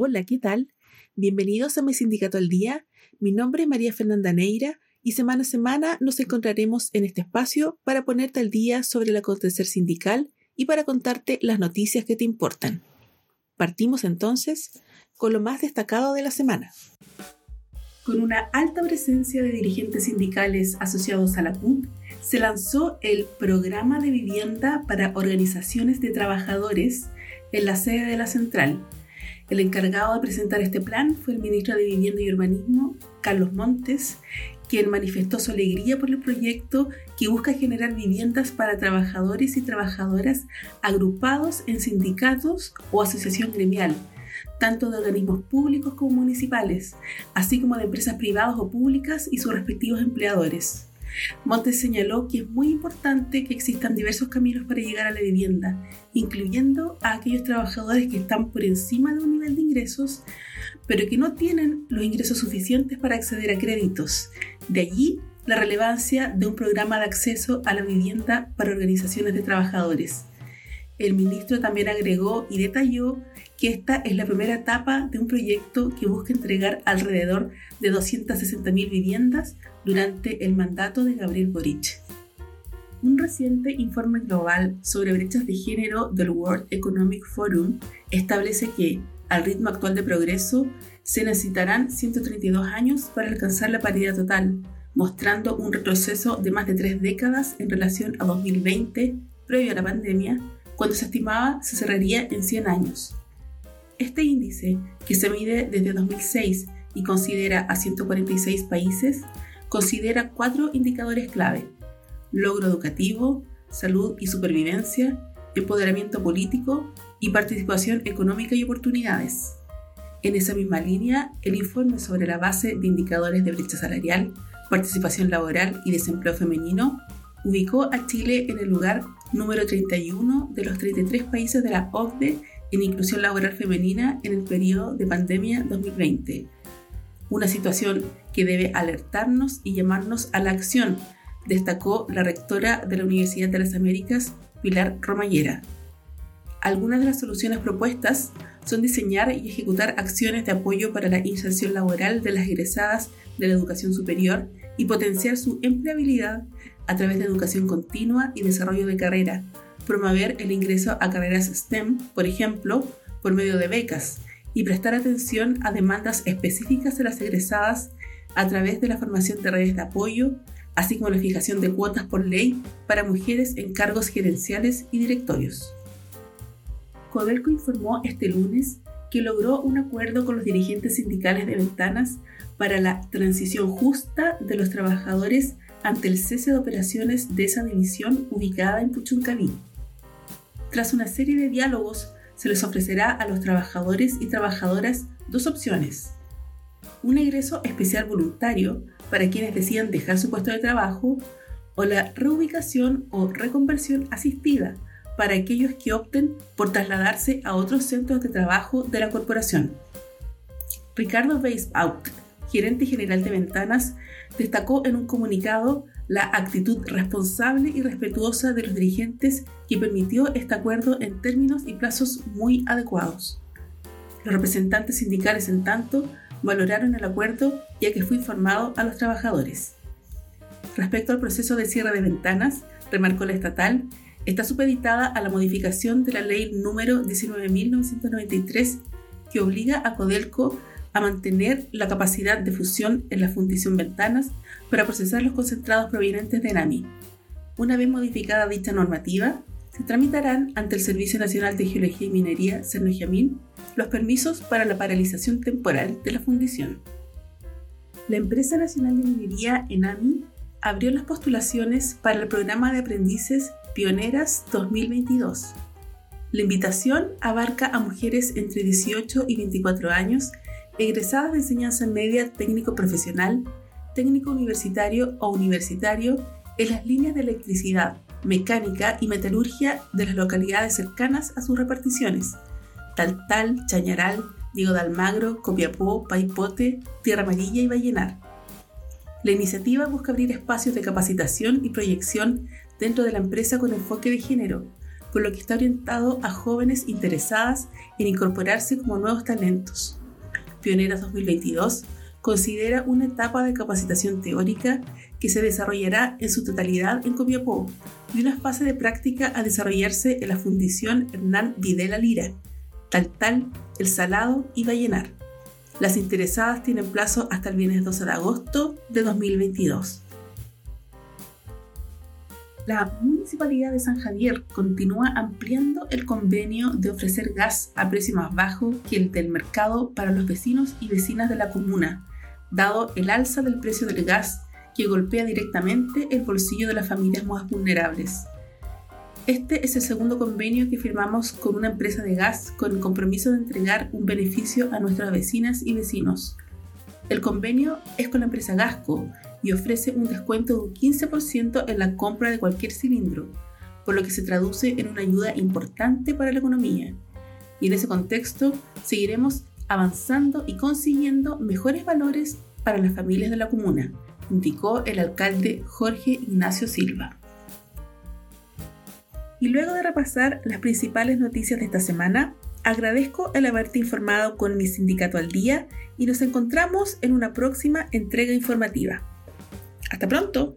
Hola, ¿qué tal? Bienvenidos a mi sindicato al día. Mi nombre es María Fernanda Neira y semana a semana nos encontraremos en este espacio para ponerte al día sobre el acontecer sindical y para contarte las noticias que te importan. Partimos entonces con lo más destacado de la semana. Con una alta presencia de dirigentes sindicales asociados a la CUT, se lanzó el Programa de Vivienda para Organizaciones de Trabajadores en la sede de la Central, el encargado de presentar este plan fue el ministro de Vivienda y Urbanismo, Carlos Montes, quien manifestó su alegría por el proyecto que busca generar viviendas para trabajadores y trabajadoras agrupados en sindicatos o asociación gremial, tanto de organismos públicos como municipales, así como de empresas privadas o públicas y sus respectivos empleadores. Montes señaló que es muy importante que existan diversos caminos para llegar a la vivienda, incluyendo a aquellos trabajadores que están por encima de un nivel de ingresos, pero que no tienen los ingresos suficientes para acceder a créditos. De allí la relevancia de un programa de acceso a la vivienda para organizaciones de trabajadores. El ministro también agregó y detalló que esta es la primera etapa de un proyecto que busca entregar alrededor de 260.000 viviendas durante el mandato de Gabriel Boric. Un reciente informe global sobre brechas de género del World Economic Forum establece que, al ritmo actual de progreso, se necesitarán 132 años para alcanzar la paridad total, mostrando un retroceso de más de tres décadas en relación a 2020, previo a la pandemia, cuando se estimaba se cerraría en 100 años. Este índice, que se mide desde 2006 y considera a 146 países, considera cuatro indicadores clave. Logro educativo, salud y supervivencia, empoderamiento político y participación económica y oportunidades. En esa misma línea, el informe sobre la base de indicadores de brecha salarial, participación laboral y desempleo femenino ubicó a Chile en el lugar número 31 de los 33 países de la OCDE en inclusión laboral femenina en el periodo de pandemia 2020. Una situación que debe alertarnos y llamarnos a la acción, destacó la rectora de la Universidad de las Américas, Pilar Romallera. Algunas de las soluciones propuestas son diseñar y ejecutar acciones de apoyo para la inserción laboral de las egresadas de la educación superior y potenciar su empleabilidad a través de educación continua y desarrollo de carrera, promover el ingreso a carreras STEM, por ejemplo, por medio de becas, y prestar atención a demandas específicas de las egresadas a través de la formación de redes de apoyo, así como la fijación de cuotas por ley para mujeres en cargos gerenciales y directorios. Codelco informó este lunes que logró un acuerdo con los dirigentes sindicales de Ventanas para la transición justa de los trabajadores ante el cese de operaciones de esa división ubicada en Puchuncaví. Tras una serie de diálogos, se les ofrecerá a los trabajadores y trabajadoras dos opciones. Un egreso especial voluntario para quienes decidan dejar su puesto de trabajo o la reubicación o reconversión asistida para aquellos que opten por trasladarse a otros centros de trabajo de la corporación. Ricardo Weisbaut, gerente general de Ventanas, destacó en un comunicado la actitud responsable y respetuosa de los dirigentes que permitió este acuerdo en términos y plazos muy adecuados. Los representantes sindicales, en tanto, valoraron el acuerdo ya que fue informado a los trabajadores. Respecto al proceso de cierre de ventanas, remarcó la estatal, está supeditada a la modificación de la ley número 19.993 que obliga a Codelco a mantener la capacidad de fusión en la fundición ventanas para procesar los concentrados provenientes de NAMI. Una vez modificada dicha normativa, se tramitarán ante el Servicio Nacional de Geología y Minería, CERNOGIAMIN, los permisos para la paralización temporal de la fundición. La Empresa Nacional de Minería, ENAMI, abrió las postulaciones para el programa de aprendices Pioneras 2022. La invitación abarca a mujeres entre 18 y 24 años egresadas de enseñanza media técnico profesional, técnico universitario o universitario en las líneas de electricidad, mecánica y metalurgia de las localidades cercanas a sus reparticiones, Taltal, Chañaral, Diego de Almagro, Copiapó, Paipote, Tierra Amarilla y Vallenar. La iniciativa busca abrir espacios de capacitación y proyección dentro de la empresa con enfoque de género, por lo que está orientado a jóvenes interesadas en incorporarse como nuevos talentos. Pioneras 2022 considera una etapa de capacitación teórica que se desarrollará en su totalidad en Copiapó y una fase de práctica a desarrollarse en la Fundición Hernán Videla Lira, Taltal, El Salado y Vallenar. Las interesadas tienen plazo hasta el viernes 12 de agosto de 2022. La Municipalidad de San Javier continúa ampliando el convenio de ofrecer gas a precio más bajo que el del mercado para los vecinos y vecinas de la comuna, dado el alza del precio del gas que golpea directamente el bolsillo de las familias más vulnerables. Este es el segundo convenio que firmamos con una empresa de gas con el compromiso de entregar un beneficio a nuestras vecinas y vecinos. El convenio es con la empresa Gasco y ofrece un descuento de un 15% en la compra de cualquier cilindro, por lo que se traduce en una ayuda importante para la economía. Y en ese contexto seguiremos avanzando y consiguiendo mejores valores para las familias de la comuna, indicó el alcalde Jorge Ignacio Silva. Y luego de repasar las principales noticias de esta semana, agradezco el haberte informado con mi sindicato al día y nos encontramos en una próxima entrega informativa. Hasta pronto.